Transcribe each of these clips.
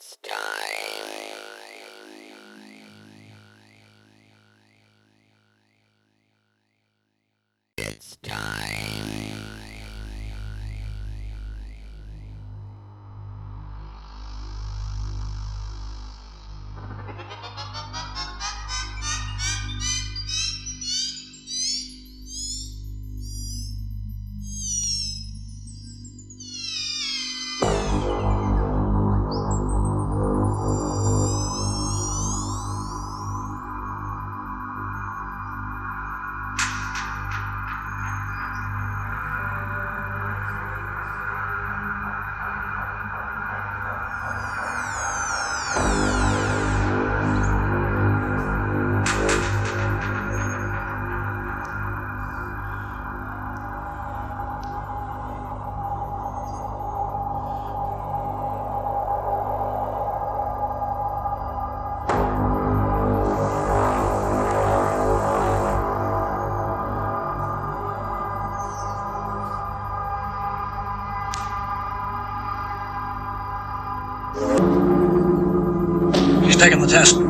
It's time. It's time. Taking the test.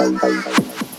Thank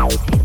Bye.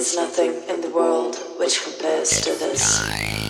There's nothing in the world which compares to this.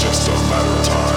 just a matter of time.